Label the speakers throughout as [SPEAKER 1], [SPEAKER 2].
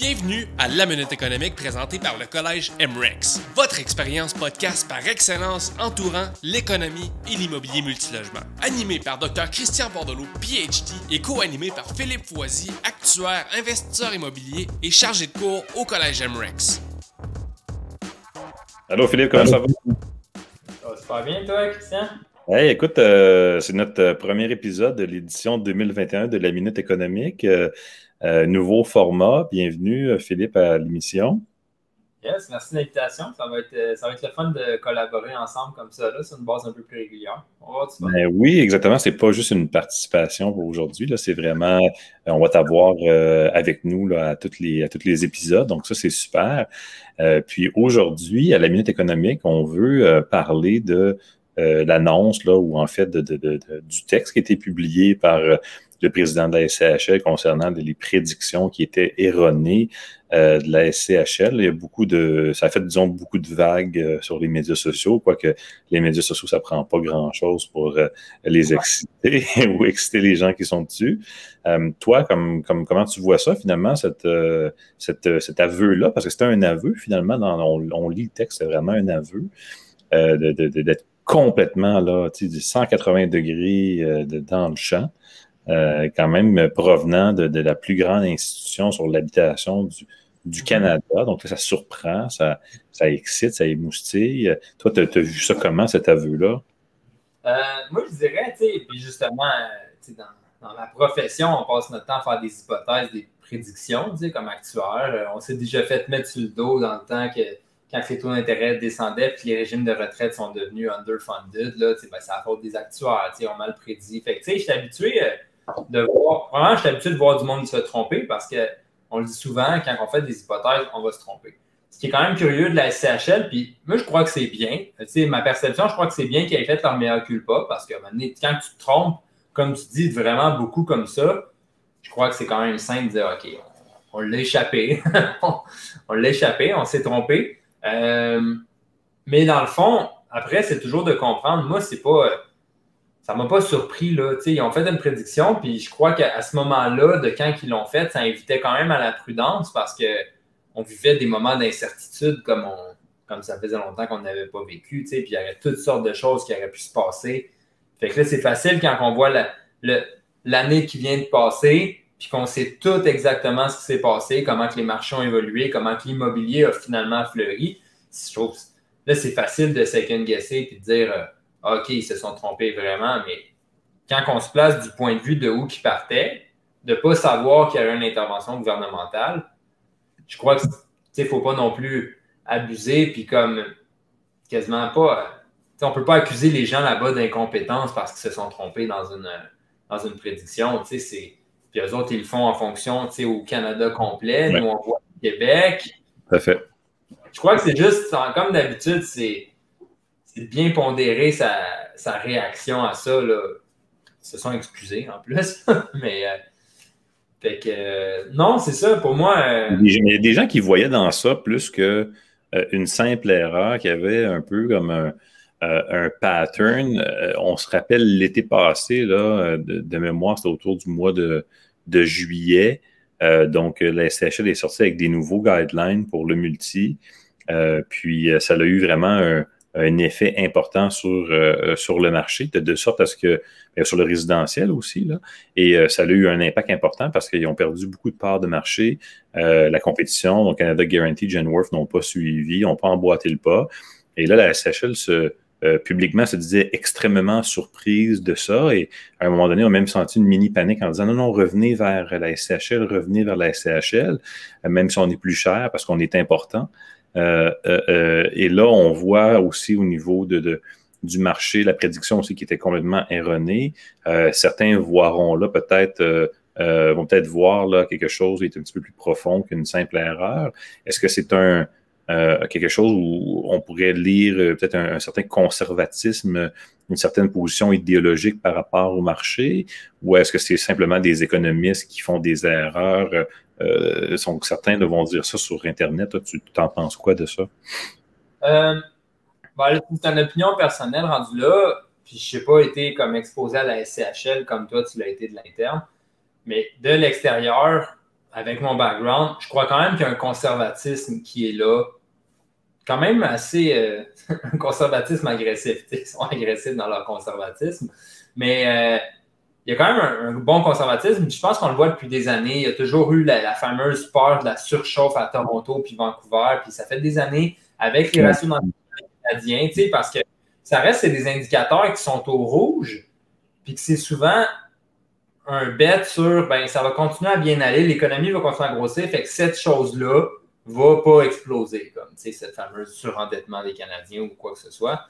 [SPEAKER 1] Bienvenue à La Minute économique présentée par le Collège MREX, votre expérience podcast par excellence entourant l'économie et l'immobilier multilogement. Animé par Dr Christian Bordelot, PhD, et co-animé par Philippe Foisy, actuaire, investisseur immobilier et chargé de cours au Collège MREX.
[SPEAKER 2] Allô Philippe, comment ça va?
[SPEAKER 3] Ça va super bien, toi, Christian?
[SPEAKER 2] Hey, écoute, euh, c'est notre euh, premier épisode de l'édition 2021 de la Minute économique. Euh, euh, nouveau format. Bienvenue, euh, Philippe, à l'émission.
[SPEAKER 3] Yes, merci de l'invitation. Ça, va être, euh, ça va être le fun de collaborer ensemble comme ça, là, sur une base un peu plus régulière.
[SPEAKER 2] Ben oui, exactement. C'est pas juste une participation pour aujourd'hui. C'est vraiment, on va t'avoir avec nous là, à, toutes les, à tous les épisodes. Donc, ça, c'est super. puis aujourd'hui, à la Minute économique, on veut parler de l'annonce, là, ou en fait de, du texte qui a été publié par le président de la SCHL concernant les prédictions qui étaient erronées euh, de la SCHL. Il y a beaucoup de, ça a fait, disons, beaucoup de vagues euh, sur les médias sociaux, quoique les médias sociaux, ça prend pas grand-chose pour euh, les exciter ou exciter les gens qui sont dessus. toi, comme, comme, comment tu vois ça, finalement, cette, cette, cet aveu-là? Parce que c'était un aveu, finalement, dans, on, lit le texte, c'est vraiment un aveu d'être de, de, complètement là, tu sais, 180 degrés dans le champ. Euh, quand même provenant de, la plus grande institution sur l'habitation du, du, Canada. Donc, ça surprend, ça, ça excite, ça émoustille. Toi, tu as, vu ça comment, cet aveu-là?
[SPEAKER 3] Euh, moi, je dirais, tu sais, puis justement, dans, dans ma profession, on passe notre temps à faire des hypothèses, des prédictions, tu sais, comme actuaire. Euh, on s'est déjà fait mettre sur le dos dans le temps que quand les taux d'intérêt descendaient puis les régimes de retraite sont devenus underfunded, là, ben, c'est à faute des actuaires, on mal prédit. Fait que, tu sais, je suis habitué de voir. Vraiment, je suis habitué de voir du monde se tromper parce qu'on le dit souvent, quand on fait des hypothèses, on va se tromper. Ce qui est quand même curieux de la SCHL, puis moi, je crois que c'est bien. Tu sais, ma perception, je crois que c'est bien qu'ils aient fait leur meilleur culpa parce que quand tu te trompes, comme tu dis, vraiment beaucoup comme ça, je crois que c'est quand même simple de dire OK, on, l'a échappé. on, l'a échappé, on s'est trompé. Euh, mais dans le fond, après, c'est toujours de comprendre. Moi, c'est pas ça m'a pas surpris. Là. ils ont fait une prédiction, puis je crois qu'à ce moment-là, de quand ils l'ont fait, ça invitait quand même à la prudence parce qu'on vivait des moments d'incertitude comme, comme ça faisait longtemps qu'on n'avait pas vécu. Puis il y avait toutes sortes de choses qui auraient pu se passer. Fait que là, c'est facile quand on voit l'année qui vient de passer, puis qu'on sait tout exactement ce qui s'est passé, comment que les marchés ont évolué, comment que l'immobilier a finalement fleuri. là, c'est facile de second guesser et de dire. Euh, OK, ils se sont trompés vraiment, mais quand on se place du point de vue de où ils partaient, de ne pas savoir qu'il y avait une intervention gouvernementale, je crois qu'il ne faut pas non plus abuser, puis comme quasiment pas. On ne peut pas accuser les gens là-bas d'incompétence parce qu'ils se sont trompés dans une, dans une prédiction. Puis eux autres, ils le font en fonction au Canada complet. Nous, on voit le Québec.
[SPEAKER 2] Parfait.
[SPEAKER 3] Je crois que c'est juste, comme d'habitude, c'est c'est bien pondérer sa, sa, réaction à ça. Là. Ils se sont excusés en plus. Mais euh, fait que euh, non, c'est ça. Pour moi.
[SPEAKER 2] Euh, il y a des gens qui voyaient dans ça plus que une simple erreur, qui avait un peu comme un, un pattern. on se rappelle l'été passé, là, de, mémoire, c'était autour du mois de, de juillet. donc, la SHL est sortie avec des nouveaux guidelines pour le multi. puis, ça a eu vraiment un, un effet important sur, euh, sur le marché, de, sorte à ce que, ben, sur le résidentiel aussi, là, et euh, ça a eu un impact important parce qu'ils ont perdu beaucoup de parts de marché. Euh, la compétition, donc Canada Guarantee, Genworth n'ont pas suivi, n'ont pas emboîté le pas. Et là, la SHL se, publiquement se disait extrêmement surprise de ça et à un moment donné, on a même senti une mini panique en disant non, non, revenez vers la SCHL, revenez vers la SCHL, même si on est plus cher parce qu'on est important. Euh, euh, euh, et là, on voit aussi au niveau de, du marché, la prédiction aussi qui était complètement erronée. certains voiront là peut-être, vont peut-être voir là quelque chose qui est un petit peu plus profond qu'une simple erreur. Est-ce que c'est un quelque chose où on pourrait lire peut-être un, certain conservatisme, une certaine position idéologique par rapport au marché, ou est-ce que c'est simplement des économistes qui font des erreurs euh, certains vont dire ça sur Internet. Tu t'en penses quoi de ça?
[SPEAKER 3] Euh, ben, c'est une opinion personnelle rendue là. Puis je n'ai pas été comme exposé à la SCHL comme toi, tu l'as été de l'interne. Mais de l'extérieur, avec mon background, je crois quand même qu'il y a un conservatisme qui est là, quand même assez euh, un conservatisme agressif. Ils sont agressifs dans leur conservatisme, mais il y a quand même un, bon conservatisme. Je pense qu'on le voit depuis des années. Il y a toujours eu la, fameuse peur de la surchauffe à Toronto puis Vancouver, puis ça fait des années avec les ratios canadiens, parce que ça reste des indicateurs qui sont au rouge, puis que c'est souvent un bet sur ben, ça va continuer à bien aller, l'économie va continuer à grossir, fait que cette chose-là va pas exploser, comme cette fameuse surendettement des Canadiens ou quoi que ce soit.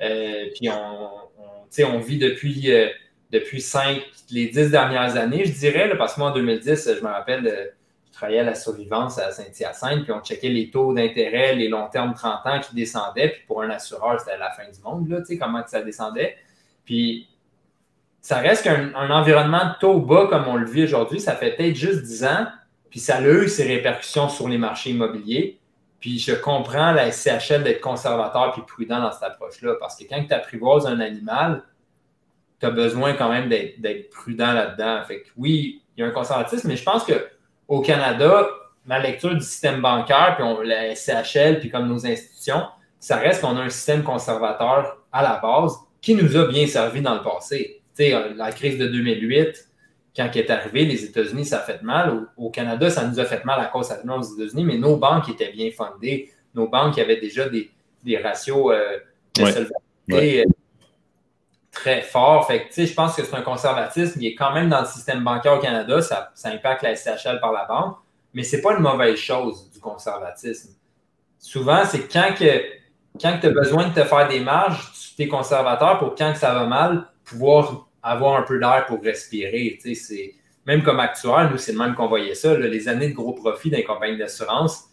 [SPEAKER 3] Euh, puis on, on, on, vit depuis, euh, depuis cinq, les dix dernières années, je dirais, parce que moi en 2010, je me rappelle, euh, je travaillais à la survivance à Saint-Hyacinthe, puis on checkait les taux d'intérêt, les longs termes 30 ans qui descendaient, puis pour un assureur, c'était la fin du monde, là, comment que ça descendait. Puis ça reste qu'un environnement de taux bas comme on le vit aujourd'hui, ça fait peut-être juste 10 ans, puis ça a eu ses répercussions sur les marchés immobiliers. Puis je comprends la SCHL d'être conservateur puis prudent dans cette approche-là, parce que quand tu apprivoises un animal, tu as besoin quand même d'être prudent là-dedans. Fait que oui, il y a un conservatisme, mais je pense qu'au Canada, ma lecture du système bancaire, puis la SCHL, puis comme nos institutions, ça reste qu'on a un système conservateur à la base qui nous a bien servi dans le passé. Euh, la crise de 2008, quand elle est arrivée, les États-Unis, ça a fait mal. Au, Canada, ça nous a fait mal à cause de aux États-Unis, mais nos banques étaient bien fondées. Nos banques avaient déjà des, ratios euh, de solvabilité euh, très forts. Fait je pense que c'est un conservatisme qui est quand même dans le système bancaire au Canada. Ça, impacte la SHL par la banque, mais ce n'est pas une mauvaise chose du conservatisme. Souvent, c'est quand, que, quand tu as besoin de te faire des marges, tu es conservateur pour quand que ça va mal, pouvoir avoir un peu d'air pour respirer. C'est, même comme actuel, nous, c'est le même qu'on voyait ça. les années de gros profit dans les compagnies d'assurance,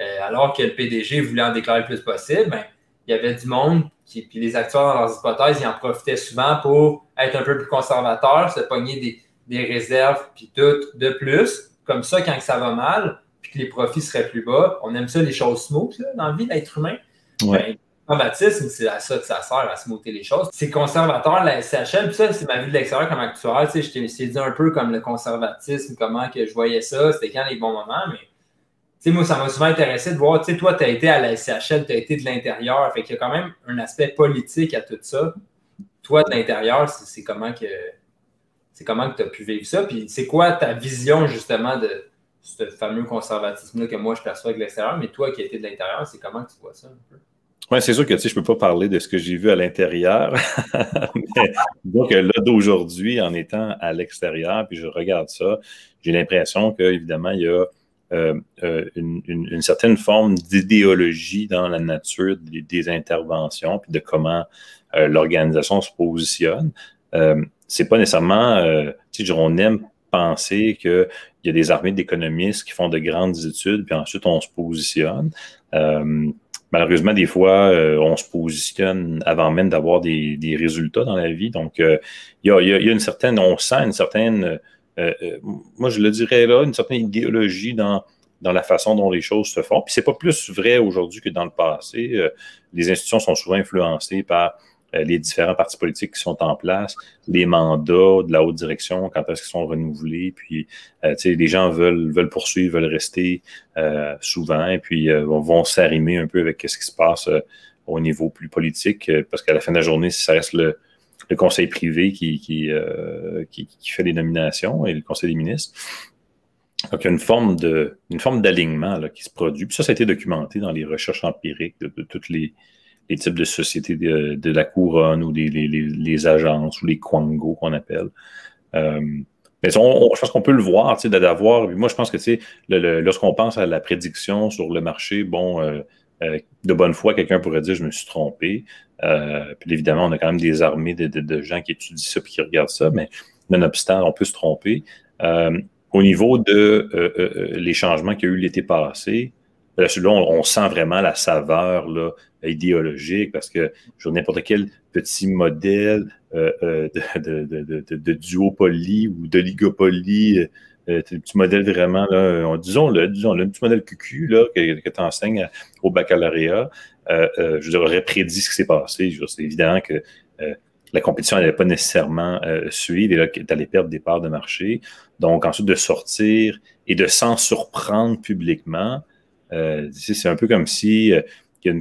[SPEAKER 3] euh, alors que le PDG voulait en déclarer le plus possible, ben, il y avait du monde, qui, puis les acteurs dans leurs hypothèses, ils en profitaient souvent pour être un peu plus conservateurs, se pogner des, réserves, puis tout de plus. Comme ça, quand ça va mal, puis que les profits seraient plus bas, on aime ça, les choses smooth dans la vie d'être humain. Ben, conservatisme, c'est à ça que ça sert, à se monter les choses. C'est conservateur, la SHL, puis ça, c'est ma vie de l'extérieur comme actuel. Tu sais, je t'ai dit un peu comme le conservatisme, comment que je voyais ça, c'était quand les bons moments, mais sais, moi, ça m'a souvent intéressé de voir, tu sais, toi, tu as été à la SHL, tu as été de l'intérieur, fait qu'il y a quand même un aspect politique à tout ça. Toi, de l'intérieur, c'est comment que c'est comment que tu as pu vivre ça, puis c'est quoi ta vision, justement, de ce fameux conservatisme-là que moi, je perçois de l'extérieur, mais toi qui été de l'intérieur, c'est comment tu vois ça un peu?
[SPEAKER 2] Oui, c'est sûr que tu sais, je ne peux pas parler de ce que j'ai vu à l'intérieur. donc là, d'aujourd'hui, en étant à l'extérieur, puis je regarde ça, j'ai l'impression qu'évidemment, il y a euh, euh, une, certaine forme d'idéologie dans la nature des, interventions, puis de comment euh, l'organisation se positionne. c'est pas nécessairement, tu sais, on aime penser qu'il y a des armées d'économistes qui font de grandes études, puis ensuite on se positionne malheureusement, des fois, euh, on se positionne avant même d'avoir des, résultats dans la vie. Donc, euh, il y, a, une certaine, on sent une certaine, euh, moi je le dirais là, une certaine idéologie dans, dans la façon dont les choses se font. Puis c'est pas plus vrai aujourd'hui que dans le passé. les institutions sont souvent influencées par euh, les différents partis politiques qui sont en place, les mandats de la haute direction, quand est-ce qu'ils sont renouvelés, puis euh, les gens veulent, veulent poursuivre, veulent rester euh, souvent, et puis vont s'arrimer un peu avec ce qui se passe au niveau plus politique, parce qu'à la fin de la journée, ça reste le, conseil privé qui, qui, qui, fait les nominations et le conseil des ministres. Donc, il y a une forme de, une forme d'alignement qui se produit. Puis ça, ça a été documenté dans les recherches empiriques de toutes les, les types de sociétés de, la couronne ou des, les, agences ou les quangos qu'on appelle. Euh, mais on, je pense qu'on peut le voir, d'avoir. Moi, je pense que, tu sais, lorsqu'on pense à la prédiction sur le marché, bon, euh, euh, de bonne foi, quelqu'un pourrait dire je me suis trompé. puis évidemment, on a quand même des armées de, gens qui étudient ça et qui regardent ça, mais nonobstant, on peut se tromper. au niveau de les changements qu'il y a eu l'été passé, là, on, sent vraiment la saveur là, idéologique parce que je n'importe quel petit modèle euh, euh, de, de, duopoly ou d'oligopoly, euh, petit modèle vraiment, là, disons-le, disons le petit modèle QQ là, que, tu enseignes au baccalauréat, je aurais prédit ce qui s'est passé. C'est évident que la compétition n'allait pas nécessairement suivre et là, tu allais perdre des parts de marché. Donc, ensuite, de sortir et de s'en surprendre publiquement, c'est un peu comme si y a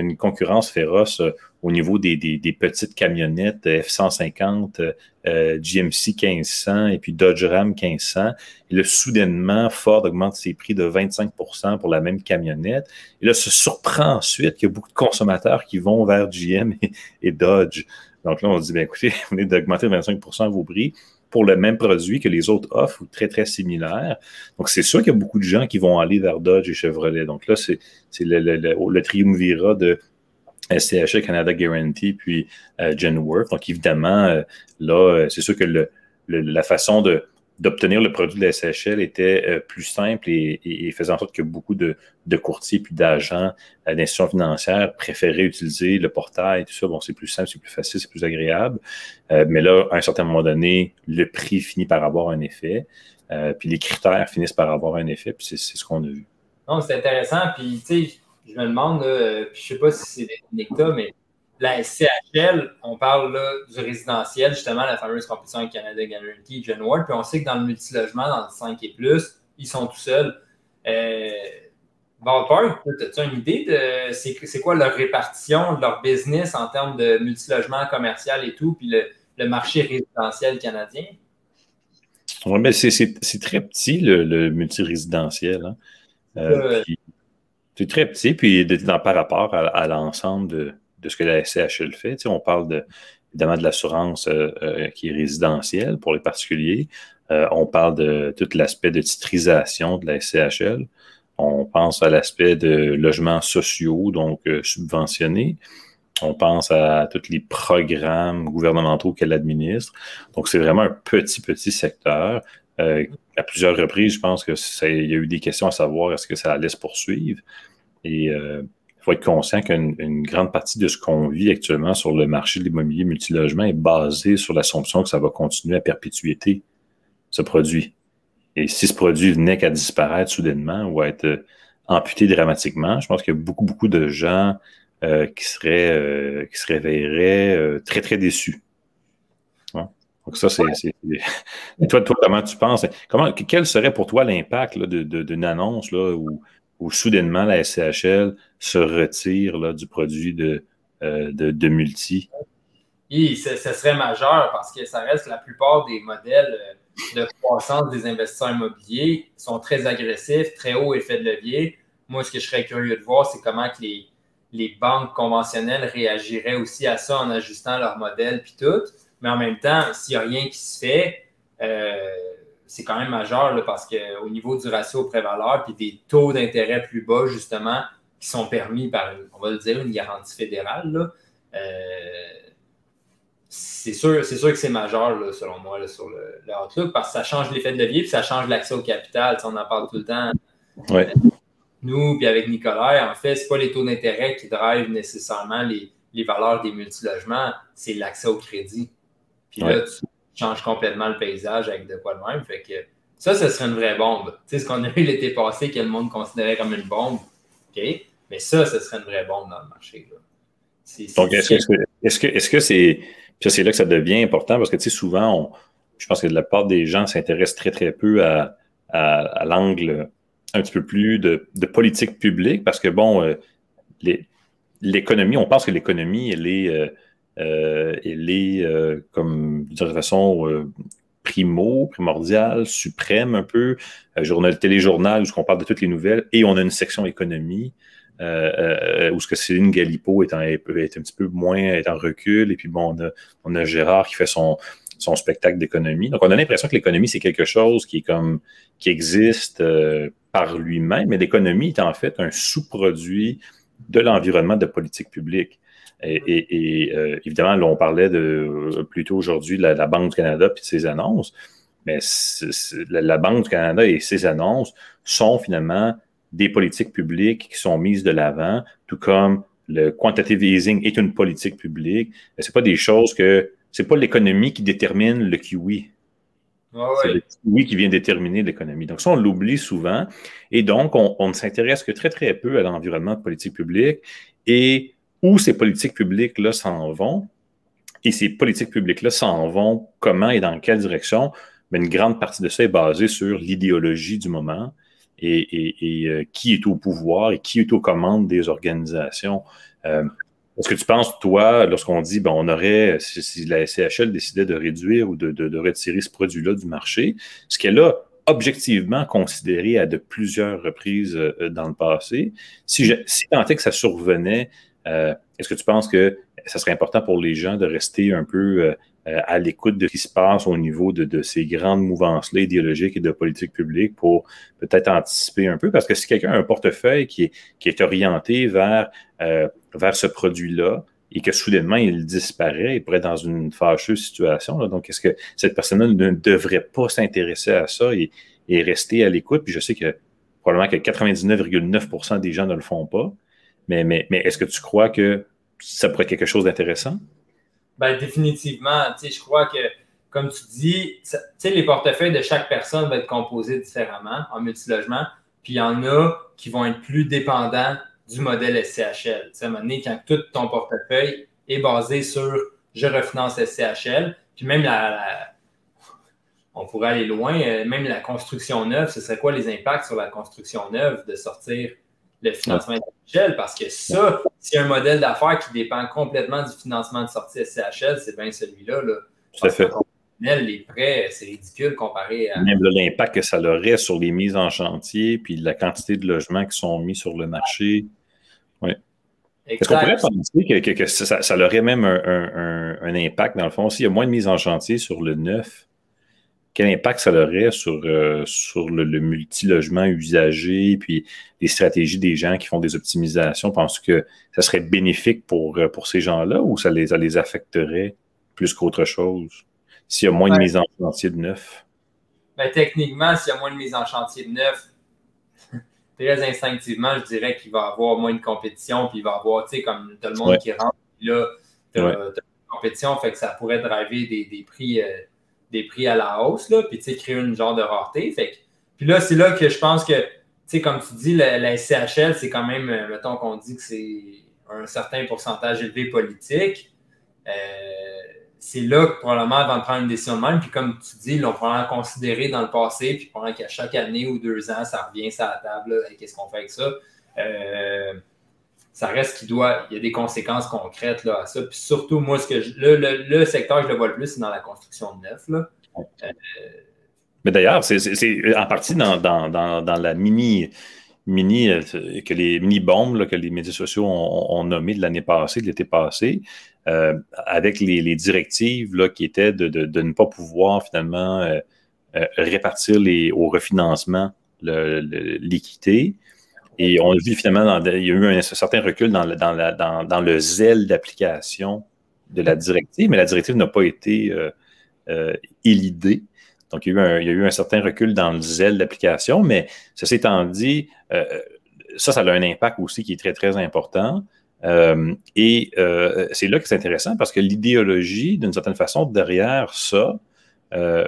[SPEAKER 2] une, concurrence féroce euh, au niveau des, petites camionnettes F-150, euh, GMC 1500 et puis Dodge Ram 1500. Et là, soudainement, Ford augmente ses prix de 25% pour la même camionnette. Et là, se surprend ensuite qu'il y a beaucoup de consommateurs qui vont vers GM et, Dodge. Donc là, on se dit, bien, écoutez, vous venez d'augmenter de 25% vos prix pour le même produit que les autres offrent ou très, très similaires. Donc, c'est sûr qu'il y a beaucoup de gens qui vont aller vers Dodge et Chevrolet. Donc là, c'est le, le, le, le triumvirat de SCHA Canada Guarantee puis euh, Genworth. Donc, évidemment, euh, là, euh, c'est sûr que la façon de, d'obtenir le produit de la SHL était euh, plus simple et, et, faisait en sorte que beaucoup de, de courtiers puis d'agents euh, d'institutions financières préféraient utiliser le portail, tout ça. Bon, c'est plus simple, c'est plus facile, c'est plus agréable. Euh, mais là, à un certain moment donné, le prix finit par avoir un effet. puis les critères finissent par avoir un effet, puis c'est ce qu'on a vu.
[SPEAKER 3] Non, c'est intéressant. Puis, tu sais, je me demande, puis je sais pas si c'est des mais la SCHL, on parle là, du résidentiel, justement, la fameuse compétition avec Canada Guarantee, Gen Ward, puis on sait que dans le multilogement, dans le 5 et plus, ils sont tout seuls. Euh, Ballpark, as-tu une idée de c'est quoi leur répartition de leur business en termes de multilogement commercial et tout, puis le, marché résidentiel canadien?
[SPEAKER 2] Oui, mais c'est très petit, le, multirésidentiel. Hein. Euh, c'est très petit, puis par rapport à l'ensemble de, ce que la SCHL fait. on parle de, évidemment de l'assurance euh, euh, qui est résidentielle pour les particuliers. Euh, on parle de tout l'aspect de titrisation de la SCHL. On pense à l'aspect de logements sociaux, donc subventionnés. On pense à tous les programmes gouvernementaux qu'elle administre. Donc, c'est vraiment un petit, petit secteur. À plusieurs reprises, je pense qu'il y a eu des questions à savoir est-ce que ça allait se poursuivre? Et faut être conscient qu'une grande partie de ce qu'on vit actuellement sur le marché de l'immobilier multilogement est basé sur l'assumption que ça va continuer à perpétuité, ce produit. Et si ce produit venait qu'à disparaître soudainement ou à être euh, amputé dramatiquement, je pense qu'il y a beaucoup, beaucoup de gens euh, qui, seraient, euh, qui se réveilleraient très, très déçus. Donc ça, c'est... toi, toi, comment tu penses? Quel serait pour toi l'impact d'une annonce là, où où soudainement la SCHL se retire là, du produit de, euh, de, multi?
[SPEAKER 3] Oui, ce, serait majeur parce que ça reste la plupart des modèles euh, de croissance des investisseurs immobiliers sont très agressifs, très haut effet de levier. Moi, ce que je serais curieux de voir, c'est comment que les, les banques conventionnelles réagiraient aussi à ça en ajustant leur modèle puis tout. Mais en même temps, s'il n'y a rien qui se fait, euh, c'est quand même majeur parce qu'au niveau du ratio pré-valeur puis des taux d'intérêt plus bas, justement, qui sont permis par, on va le dire, une garantie fédérale, euh, c'est sûr, sûr que c'est majeur, selon moi, sur le, Outlook, parce que ça change l'effet de levier puis ça change l'accès au capital. on en parle tout le temps. Nous, puis avec Nicolas, en fait, ce pas les taux d'intérêt qui drivent nécessairement les, valeurs des multilogements, c'est l'accès au crédit. Puis là, tu change complètement le paysage avec de quoi de même. Fait que ça, ce serait une vraie bombe. Tu sais, ce qu'on a eu l'été passé que le monde considérait comme une bombe, OK? Mais ça, ce serait une vraie bombe dans le marché.
[SPEAKER 2] Donc, est-ce que est-ce que c'est. Puis c'est là que ça devient important parce que, tu sais, souvent, je pense que la part des gens s'intéressent très, très peu à, à, l'angle un petit peu plus de, politique publique parce que, bon, euh, l'économie, on pense que l'économie, elle est. Euh, elle est, euh, comme de façon euh, primo, primordial, suprême un peu, journal, téléjournal, où on parle de toutes les nouvelles, et on a une section économie, où ce que Céline Galipo est, est, un petit peu moins est en recul, et puis bon, on a, on a Gérard qui fait son, son spectacle d'économie. Donc, on a l'impression que l'économie, c'est quelque chose qui est comme qui existe par lui-même, mais l'économie est en fait un sous-produit de l'environnement de politique publique. Et, euh, évidemment, là, on parlait de, plutôt aujourd'hui de la, Banque du Canada et de ses annonces, mais la, Banque du Canada et ses annonces sont finalement des politiques publiques qui sont mises de l'avant, tout comme le quantitative easing est une politique publique. Ce pas des choses que. C'est pas l'économie qui détermine le kiwi. C'est le kiwi qui vient déterminer l'économie. Donc, ça, on l'oublie souvent. Et donc, on, on ne s'intéresse que très, très peu à l'environnement de politique publique. Et où ces politiques publiques-là s'en vont, et ces politiques publiques-là s'en vont comment et dans quelle direction? Mais une grande partie de ça est basée sur l'idéologie du moment et, euh, qui est au pouvoir et qui est aux commandes des organisations. Euh, est-ce que tu penses, toi, lorsqu'on dit, ben, on aurait, si, la SCHL décidait de réduire ou de, retirer ce produit-là du marché, ce qu'elle a objectivement considéré à de plusieurs reprises euh, dans le passé, si, je, si tant est que ça survenait, est-ce que tu penses que ça serait important pour les gens de rester un peu euh, à l'écoute de ce qui se passe au niveau de, ces grandes mouvances-là idéologiques et de politique publique pour peut-être anticiper un peu? Parce que si quelqu'un a un portefeuille qui est, orienté vers, euh, vers ce produit-là, et que soudainement il disparaît, il pourrait être dans une fâcheuse situation. Donc, est-ce que cette personne-là ne devrait pas s'intéresser à ça et, rester à l'écoute? Puis je sais que probablement que 99,9% des gens ne le font pas. Mais, mais, mais est-ce que tu crois que ça pourrait être quelque chose d'intéressant?
[SPEAKER 3] Ben, définitivement, je crois que, comme tu dis, les portefeuilles de chaque personne vont être composés différemment en multilogement. Puis il y en a qui vont être plus dépendants du modèle SCHL. à un moment donné, quand tout ton portefeuille est basé sur je refinance SCHL, puis même la, on pourrait aller loin, euh, même la construction neuve, ce serait quoi les impacts sur la construction neuve de sortir le financement SCHL, parce que ça, c'est un modèle d'affaires qui dépend complètement du financement de sortie SCHL, c'est bien celui-là. Là.
[SPEAKER 2] Tout à fait.
[SPEAKER 3] Les prêts, c'est ridicule comparé à.
[SPEAKER 2] Même l'impact que ça aurait sur les mises en chantier, puis la quantité de logements qui sont mis sur le marché. Oui. Est-ce qu'on pourrait penser que, ça, ça, aurait même un, un, impact, dans le fond, s'il y a moins de mises en chantier sur le neuf, quel impact ça aurait sur, euh, sur le, le multilogement usagé, puis les stratégies des gens qui font des optimisations? Penses-tu que ça serait bénéfique pour, euh, pour ces gens-là ou ça les, les affecterait plus qu'autre chose? S'il y a moins de mise en chantier de neuf?
[SPEAKER 3] Ben, techniquement, s'il y a moins de mise en chantier de neuf, très instinctivement, je dirais qu'il va y avoir moins de compétition, puis il va y avoir, tu sais, comme tout le monde qui rentre, puis là, tu as, une compétition, fait que ça pourrait driver des, des prix. Euh, des prix à la hausse, là, puis créer une genre de rareté. Fait puis là, c'est là que je pense que, comme tu dis, la, SCHL, c'est quand même, euh, mettons qu'on dit que c'est un certain pourcentage élevé politique. Euh, c'est là que probablement avant de prendre une décision de même, puis comme tu dis, l'on prend considérer dans le passé, puis pendant qu'à chaque année ou deux ans, ça revient sur la table, qu'est-ce qu'on fait avec ça? Euh, ça reste qu'il doit, il y a des conséquences concrètes là, à ça. Puis surtout, moi, ce que le, secteur que je le vois le plus, c'est dans la construction de neuf. Là. Euh,
[SPEAKER 2] Mais d'ailleurs, c'est en partie dans, la mini, mini, euh, que les mini bombes que les médias sociaux ont, nommé de l'année passée, de l'été passé, euh, avec les, directives là, qui étaient de, ne pas pouvoir finalement répartir les, au refinancement l'équité. Et on a vu finalement, il y a eu un, certain recul dans, dans, le zèle d'application de la directive, mais la directive n'a pas été euh, euh, élidée. Donc, il y, a eu un, certain recul dans le zèle d'application, mais ceci étant dit, euh, ça, ça a un impact aussi qui est très, très important. et c'est là que c'est intéressant parce que l'idéologie, d'une certaine façon, derrière ça,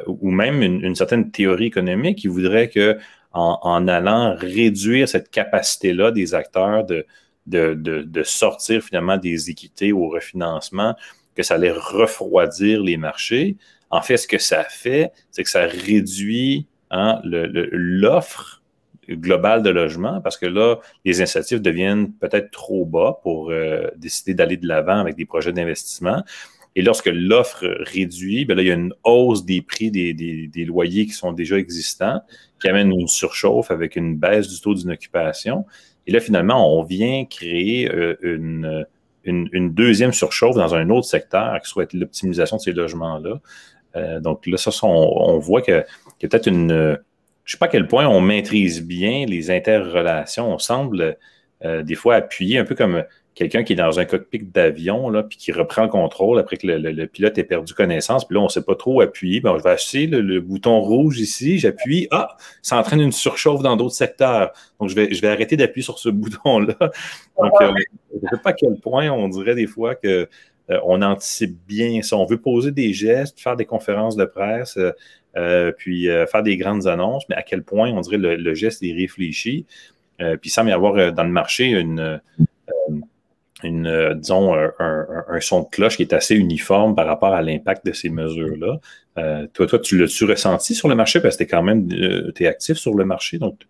[SPEAKER 2] ou même une, une, certaine théorie économique qui voudrait que en, allant réduire cette capacité-là des acteurs de, de, sortir finalement des équités au refinancement, que ça allait refroidir les marchés. En fait, ce que ça fait, c'est que ça réduit hein, l'offre globale de logement parce que là, les incentives deviennent peut-être trop bas pour euh, décider d'aller de l'avant avec des projets d'investissement. Et lorsque l'offre réduit, bien là, il y a une hausse des prix des, des, loyers qui sont déjà existants, qui amène une surchauffe avec une baisse du taux d'inoccupation. Et là, finalement, on vient créer euh, une, une, deuxième surchauffe dans un autre secteur, qui soit l'optimisation de ces logements-là. Euh, donc là, ça, on, voit qu'il y a peut-être une... Je ne sais pas à quel point on maîtrise bien les interrelations. On semble euh, des fois appuyer un peu comme quelqu'un qui est dans un cockpit d'avion, là, puis qui reprend le contrôle après que le, pilote ait perdu connaissance, puis là, on ne sait pas trop appuyer. Ben, je vais acheter le, bouton rouge ici, j'appuie, ah, ça entraîne une surchauffe dans d'autres secteurs. Donc, je vais, je vais arrêter d'appuyer sur ce bouton-là. Donc, euh, je ne sais pas à quel point on dirait des fois que euh, on anticipe bien ça. On veut poser des gestes, faire des conférences de presse, euh, puis faire des grandes annonces, mais à quel point on dirait le, le geste est réfléchi. puis semble y avoir dans le marché une une, disons, un, son de cloche qui est assez uniforme par rapport à l'impact de ces mesures-là. toi, toi, tu l'as-tu ressenti sur le marché? Parce que tu es quand même es actif sur le marché, donc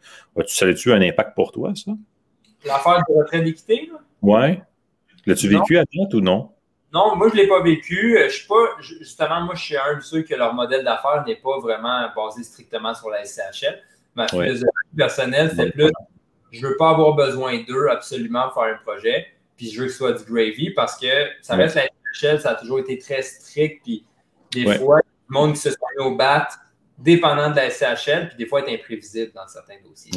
[SPEAKER 2] ça a-tu un impact pour toi, ça?
[SPEAKER 3] L'affaire de retrait d'équité?
[SPEAKER 2] Oui. L'as-tu vécu à date ou non?
[SPEAKER 3] Non, moi, je ne l'ai pas vécu. Je suis pas, justement, moi, je suis un de ceux que leur modèle d'affaires n'est pas vraiment basé strictement sur la SCHL. Ma philosophie personnelle, c'est plus je ne veux pas avoir besoin d'eux absolument pour faire un projet, puis je veux que ce soit du gravy parce que ça reste la SCHL, ça a toujours été très strict, puis des fois, le monde qui se mis au bat, dépendant de la SCHL, puis des fois, est imprévisible dans certains dossiers.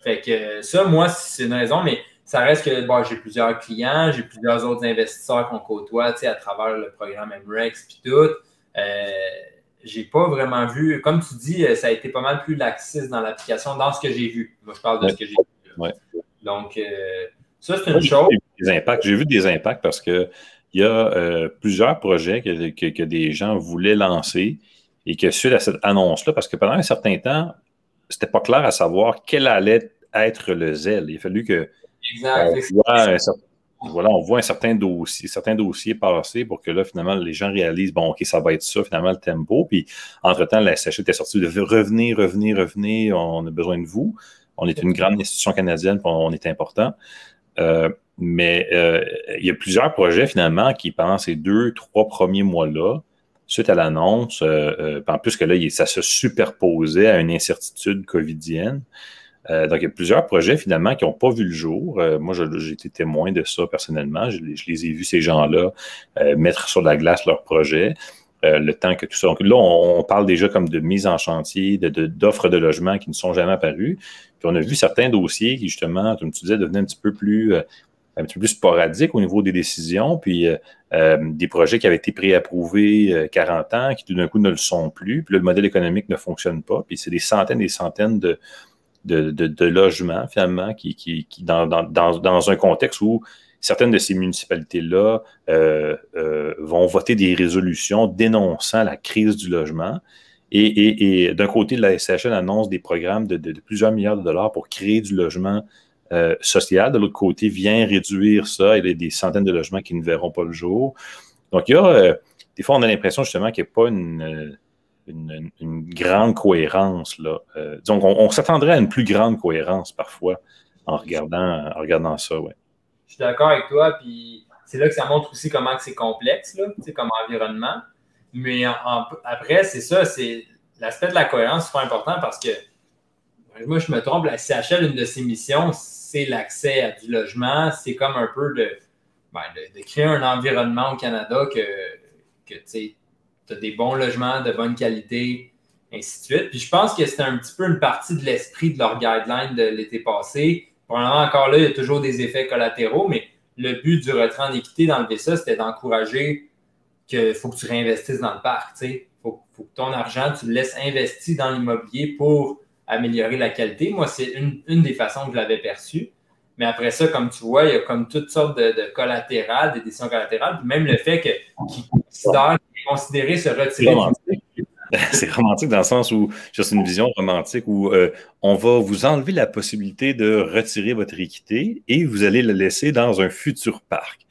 [SPEAKER 3] Fait que ça, moi, c'est une raison, mais ça reste que bon, j'ai plusieurs clients, j'ai plusieurs autres investisseurs qu'on côtoie à travers le programme MREX puis tout. Euh, j'ai pas vraiment vu, comme tu dis, euh, ça a été pas mal plus laxiste dans l'application, dans ce que j'ai vu. Moi, je parle de ce que j'ai vu. Donc, euh, ça, c'est une chose.
[SPEAKER 2] J'ai vu des impacts parce qu'il y a euh, plusieurs projets que, que, des gens voulaient lancer et que suite à cette annonce-là, parce que pendant un certain temps, c'était pas clair à savoir quel allait être le zèle. Il a fallu que
[SPEAKER 3] Exact.
[SPEAKER 2] On voit, voilà, on voit un certain dossier, certains dossiers passer pour que là, finalement, les gens réalisent, bon, OK, ça va être ça, finalement, le tempo. Puis, entre-temps, la SHE était sortie de revenir, revenir, revenir, on a besoin de vous. On est une grande institution canadienne, on est important. Euh, mais euh, il y a plusieurs projets, finalement, qui, pendant ces deux, trois premiers mois-là, suite à l'annonce, euh, en plus que là, ça se superposait à une incertitude covidienne, euh, donc, il y a plusieurs projets finalement qui n'ont pas vu le jour. Euh, moi, j'ai été témoin de ça personnellement. Je, les ai vus, ces gens-là, euh, mettre sur la glace leurs projets. le temps que tout ça. Donc là, on, parle déjà comme de mise en chantier, d'offres de, de logement qui ne sont jamais apparues. Puis on a vu certains dossiers qui, justement, comme tu disais, devenaient un petit peu plus un petit peu plus sporadiques au niveau des décisions, puis des projets qui avaient été préapprouvés 40 ans, qui tout d'un coup ne le sont plus, puis le modèle économique ne fonctionne pas, puis c'est des centaines et des centaines de, de, de, logements, finalement, qui, qui, qui dans, dans, dans, un contexte où certaines de ces municipalités-là euh, euh, vont voter des résolutions dénonçant la crise du logement. Et, et, d'un côté, la SHL annonce des programmes de, plusieurs milliards de dollars pour créer du logement euh, social. De l'autre côté, vient réduire ça. Il y a des centaines de logements qui ne verront pas le jour. Donc, il y a, euh, des fois, on a l'impression justement qu'il n'y a pas une une, grande cohérence. Là. Euh, donc, on, s'attendrait à une plus grande cohérence parfois en regardant, en regardant ça. Ouais.
[SPEAKER 3] Je suis d'accord avec toi, puis c'est là que ça montre aussi comment c'est complexe là, comme environnement. Mais après, c'est ça, c'est l'aspect de la cohérence, c'est pas important parce que moi, je me trompe, la CHL, une de ses missions, l'accès à du logement. C'est comme un peu de, ben, de, créer un environnement au Canada que, que tu as des bons logements de bonne qualité, ainsi de suite. Puis je pense que c'était un petit peu une partie de l'esprit de leur guideline de l'été passé. Probablement encore là, il y a toujours des effets collatéraux, mais le but du retrait en équité d'enlever ça, c'était d'encourager qu'il faut que tu réinvestisses dans le parc. Il faut, que ton argent, tu le laisses investir dans l'immobilier pour améliorer la qualité. Moi, c'est une, des façons que je l'avais perçu. Mais après ça, comme tu vois, il y a comme toutes sortes de, collatérales, des décisions collatérales, même le fait qu'ils considèrent considérer se retirer.
[SPEAKER 2] C'est romantique dans le sens où, c'est une vision romantique où euh, on va vous enlever la possibilité de retirer votre équité et vous allez le laisser dans un futur parc.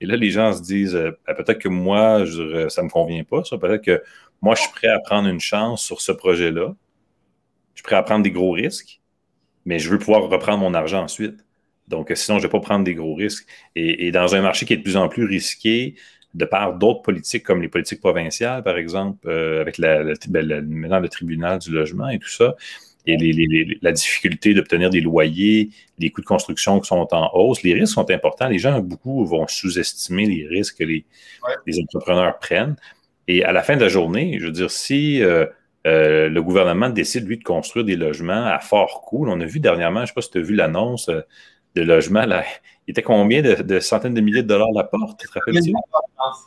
[SPEAKER 2] Et là, les gens se disent, euh, ben, peut-être que moi, ça ne me convient pas, ça. Peut-être que moi, je suis prêt à prendre une chance sur ce projet-là. Je suis prêt à prendre des gros risques, mais je veux pouvoir reprendre mon argent ensuite. Donc, sinon, je ne vais pas prendre des gros risques. Et, et, dans un marché qui est de plus en plus risqué, de par d'autres politiques comme les politiques provinciales, par exemple, euh, avec la, ben, maintenant le tribunal du logement et tout ça, et la difficulté d'obtenir des loyers, les coûts de construction qui sont en hausse, les risques sont importants. Les gens, beaucoup, vont sous-estimer les risques que les, entrepreneurs prennent. Et à la fin de la journée, je veux dire, si euh, euh, le gouvernement décide, lui, de construire des logements à fort coût, on a vu dernièrement, je ne sais pas si tu as vu l'annonce de logements, là, il était combien de, centaines de milliers de dollars la porte? Tu te rappelles-tu?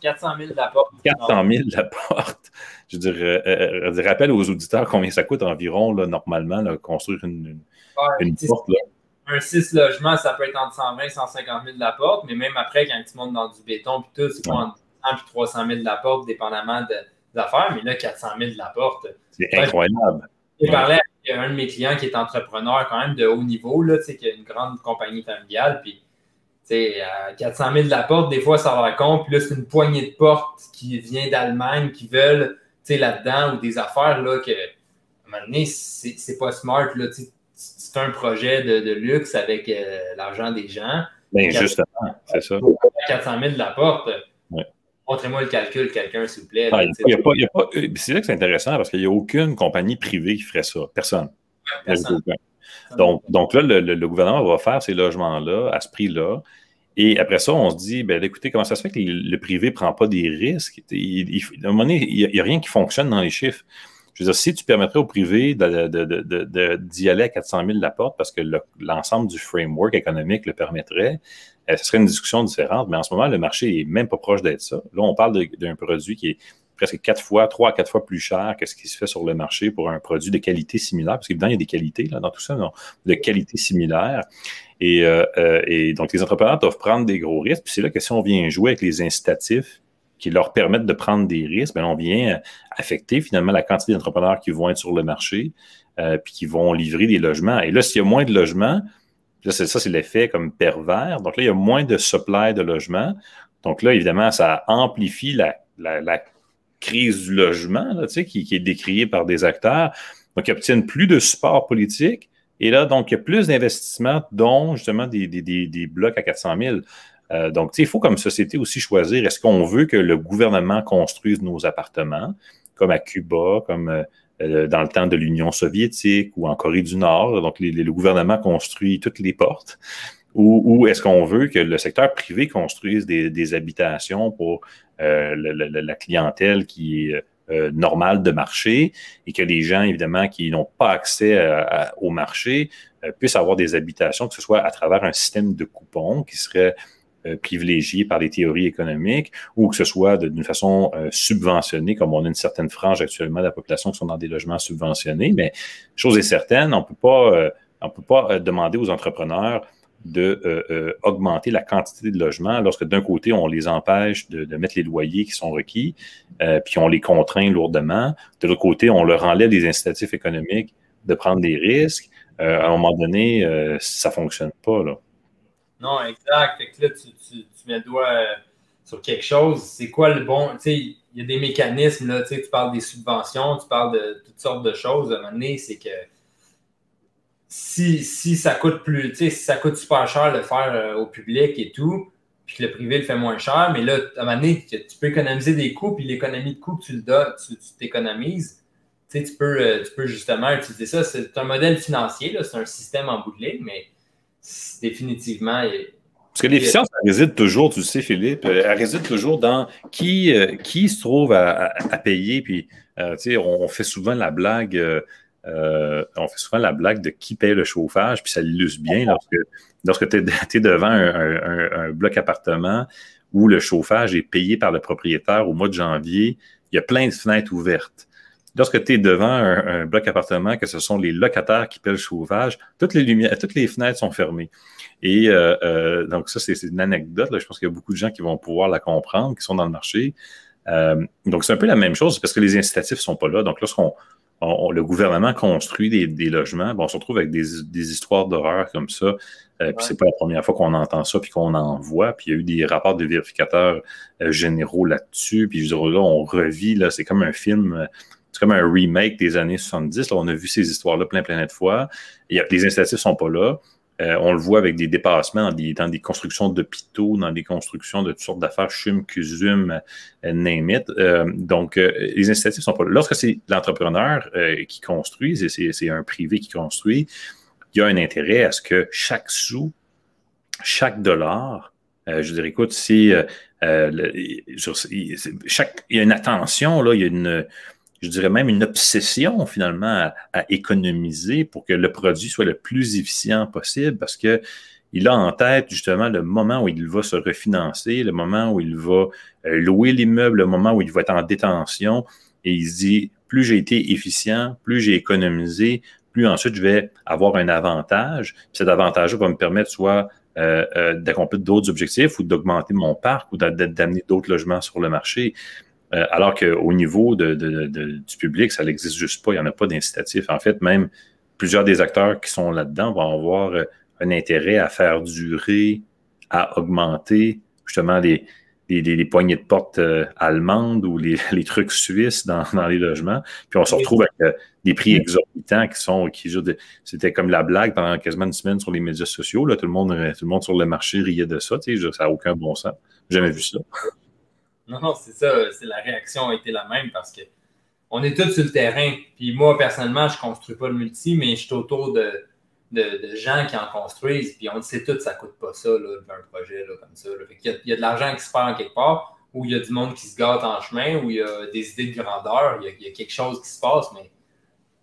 [SPEAKER 3] 400 000 la porte.
[SPEAKER 2] 400 000 la porte. Je veux dire, euh, euh, je rappelle aux auditeurs combien ça coûte environ, là, normalement, construire une, une, porte. Là.
[SPEAKER 3] Un 6 logements, ça peut être entre 120 et 150 000 la porte, mais même après, quand tu montes dans du béton, puis tout, c'est pas entre 100 et 300 000 la porte, dépendamment de, des affaires, mais là, 400 000 la porte.
[SPEAKER 2] C'est incroyable.
[SPEAKER 3] J'ai parlé avec un de mes clients qui est entrepreneur quand même de haut niveau, là, qui a une grande compagnie familiale, puis sais, à 400 000 de la porte, des fois, ça va con. Puis là, c'est une poignée de portes qui vient d'Allemagne qui veulent, tu sais, là-dedans ou des affaires, là, que, à un moment donné, c'est pas smart, là, c'est un projet de, luxe avec euh, l'argent des gens.
[SPEAKER 2] Bien, justement, c'est ça.
[SPEAKER 3] 400 000 de la porte. Montrez-moi le calcul, quelqu'un, s'il vous plaît.
[SPEAKER 2] Ah, c'est là que c'est intéressant parce qu'il n'y a aucune compagnie privée qui ferait ça. Personne. Donc, donc là, le, gouvernement va faire ces logements-là à ce prix-là. Et après ça, on se dit, ben, écoutez, comment ça se fait que le, privé ne prend pas des risques? Il, à un moment donné, il n'y a, rien qui fonctionne dans les chiffres. Je veux dire, si tu permettrais au privé d'y aller à 400 000 la porte parce que l'ensemble du framework économique le permettrait, euh, ce serait une discussion différente. Mais en ce moment, le marché n'est même pas proche d'être ça. Là, on parle d'un produit qui est presque quatre fois, trois à quatre fois plus cher que ce qui se fait sur le marché pour un produit de qualité similaire, parce qu'évidemment, il y a des qualités là, dans tout ça, de qualité similaire. Euh, euh, et, donc, les entrepreneurs doivent prendre des gros risques. Puis c'est là que si on vient jouer avec les incitatifs qui leur permettent de prendre des risques, bien, on vient affecter finalement la quantité d'entrepreneurs qui vont être sur le marché, euh, puis qui vont livrer des logements. Et là, s'il y a moins de logements, ça, c'est l'effet comme pervers. Donc là, il y a moins de supply de logements. Donc là, évidemment, ça amplifie la, la, crise du logement là, qui, qui est décriée par des acteurs. Donc, ils obtiennent plus de support politique. Et là, donc, il y a plus d'investissements, dont justement des, des, des, blocs à 400 000. Euh, donc, il faut comme société aussi choisir, est-ce qu'on veut que le gouvernement construise nos appartements, comme à Cuba, comme euh, euh, dans le temps de l'Union soviétique ou en Corée du Nord. Donc, le gouvernement construit toutes les portes. Ou, est-ce qu'on veut que le secteur privé construise des, habitations pour la, clientèle qui est euh, normal de marché et que les gens, évidemment, qui n'ont pas accès au marché euh, puissent avoir des habitations, que ce soit à travers un système de coupons qui serait euh, privilégié par les théories économiques ou que ce soit d'une façon subventionnée, comme on a une certaine frange actuellement de la population qui sont dans des logements subventionnés. Mais chose est certaine, on peut pas, on peut pas demander aux entrepreneurs de euh, euh, augmenter la quantité de logements lorsque d'un côté, on les empêche de, mettre les loyers qui sont requis, euh, puis on les contraint lourdement. De l'autre côté, on leur enlève des incitatifs économiques de prendre des risques. à un moment donné, ça ne fonctionne pas. Là.
[SPEAKER 3] Non, exact. là, tu, mets le doigt sur quelque chose. C'est quoi le bon. Tu sais, il y a des mécanismes, là, tu, parles des subventions, tu parles de toutes sortes de choses. À un moment donné, c'est que si, si ça coûte plus, tu sais, ça coûte super cher de le faire euh, au public et tout, puis que le privé le fait moins cher, mais là, à un moment donné, tu peux économiser des coûts, puis l'économie de coûts que tu le donnes, tu t'économises. Tu, tu, peux, euh, tu peux justement utiliser ça. C'est un modèle financier, c'est un système en bout de ligne, mais définitivement.
[SPEAKER 2] Parce que l'efficience, réside toujours, tu sais, Philippe, euh, elle réside toujours dans qui, qui se trouve à, payer. Puis, tu sais, on, fait souvent la blague. Euh, on fait souvent la blague de qui paye le chauffage, puis ça l'illustre bien lorsque, lorsque tu es, devant un, bloc appartement où le chauffage est payé par le propriétaire au mois de janvier, il y a plein de fenêtres ouvertes. Lorsque tu es devant un, bloc appartement, que ce sont les locataires qui paient le chauffage, toutes les lumières, toutes les fenêtres sont fermées. Et euh, euh, donc, ça, c'est une anecdote. Je pense qu'il y a beaucoup de gens qui vont pouvoir la comprendre, qui sont dans le marché. donc, c'est un peu la même chose parce que les incitatifs ne sont pas là. Donc, lorsqu'on le gouvernement construit des, logements, bon, on se retrouve avec des, histoires d'horreur comme ça. Euh, puis c'est pas la première fois qu'on entend ça puis qu'on en voit. Puis il y a eu des rapports de vérificateurs euh, généraux là-dessus. Puis je veux dire, là, on revit, là, c'est comme un film, euh, c'est comme un remake des années 70. Là, on a vu ces histoires-là plein, plein de fois. Il y a, les incitatifs sont pas là. Euh, on le voit avec des dépassements dans des, constructions d'hôpitaux, dans des constructions de toutes sortes d'affaires, chum, cusum, euh, name. Euh, donc, les incitatifs sont pas là. Lorsque c'est l'entrepreneur qui construit, c'est un privé qui construit, il y a un intérêt à ce que chaque sou, chaque dollar, je dirais, écoute, si chaque, il y a une attention, là, il y a une je dirais même une obsession finalement à, économiser pour que le produit soit le plus efficient possible parce que il a en tête justement le moment où il va se refinancer, le moment où il va euh, louer l'immeuble, le moment où il va être en détention et il se dit plus j'ai été efficient, plus j'ai économisé, plus ensuite je vais avoir un avantage. cet avantage va me permettre soit euh, euh, d'accomplir d'autres objectifs ou d'augmenter mon parc ou d'amener d'autres logements sur le marché. Euh, alors qu'au niveau du public, ça n'existe juste pas. Il n'y en a pas d'incitatif. En fait, même plusieurs des acteurs qui sont là-dedans vont avoir euh, un intérêt à faire durer à augmenter justement les, poignées de porte euh, allemandes ou les, trucs suisses dans, les logements. Puis on se retrouve avec des prix exorbitants qui sont, qui c'était comme la blague pendant quasiment une semaine sur les médias sociaux. Là, tout, le monde, tout le sur le marché riait de ça. Ça n'a aucun bon sens. Jamais vu ça.
[SPEAKER 3] Non, non, c'est ça. La réaction a été la même parce que on est tous sur le terrain. Puis moi, personnellement, je ne construis pas le multi, mais je suis autour de de, gens qui en construisent, puis on le sait tout, ça coûte pas ça, là, un projet là, comme ça. il, y a, de l'argent qui se perd quelque part, ou il y a du monde qui se gâte en chemin, ou il y a des idées de grandeur, il y a, quelque chose qui se passe, mais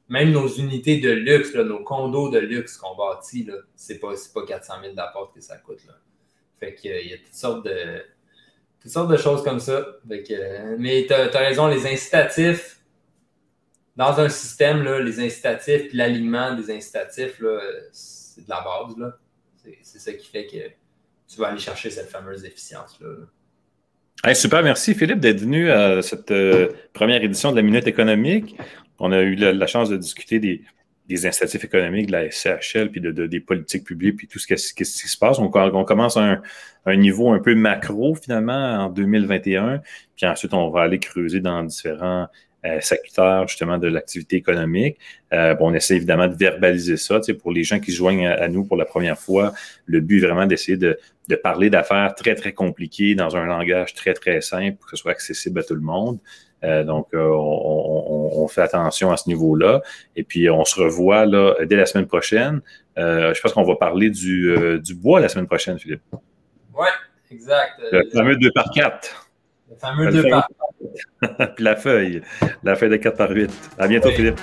[SPEAKER 3] même nos unités de luxe, nos condos de luxe qu'on bâtit, c'est pas, pas 400 000 d'apport que ça coûte. Là. Fait qu'il y a toutes sortes de toutes sortes de choses comme ça. mais tu as, raison, les incitatifs, dans un système, là, les incitatifs puis l'alignement des incitatifs, c'est de la base. C'est ça qui fait que tu vas aller chercher cette fameuse efficience-là.
[SPEAKER 2] super, merci Philippe d'être venu à cette euh, première édition de la Minute économique. On a eu la, chance de discuter des, incitatifs économiques de la SCHL, puis de, des politiques publiques, puis tout ce, qui se passe. On, on commence à un, un, niveau un peu macro finalement en 2021, puis ensuite on va aller creuser dans différents euh, secteur justement de l'activité économique. Euh, bon, on essaie évidemment de verbaliser ça. Tu sais, pour les gens qui se joignent à, nous pour la première fois, le but est vraiment d'essayer de, de parler d'affaires très, très compliquées dans un langage très, très simple pour que ce soit accessible à tout le monde. Euh, donc, euh, on, on, fait attention à ce niveau-là. Et puis, on se revoit là, dès la semaine prochaine. Euh, je pense qu'on va parler du, du bois la semaine prochaine, Philippe.
[SPEAKER 3] Oui, exact.
[SPEAKER 2] Le fameux 2 par 4.
[SPEAKER 3] Le fameux 2 par
[SPEAKER 2] 4. Puis la feuille. La feuille de 4 par 8. À bientôt, Philippe.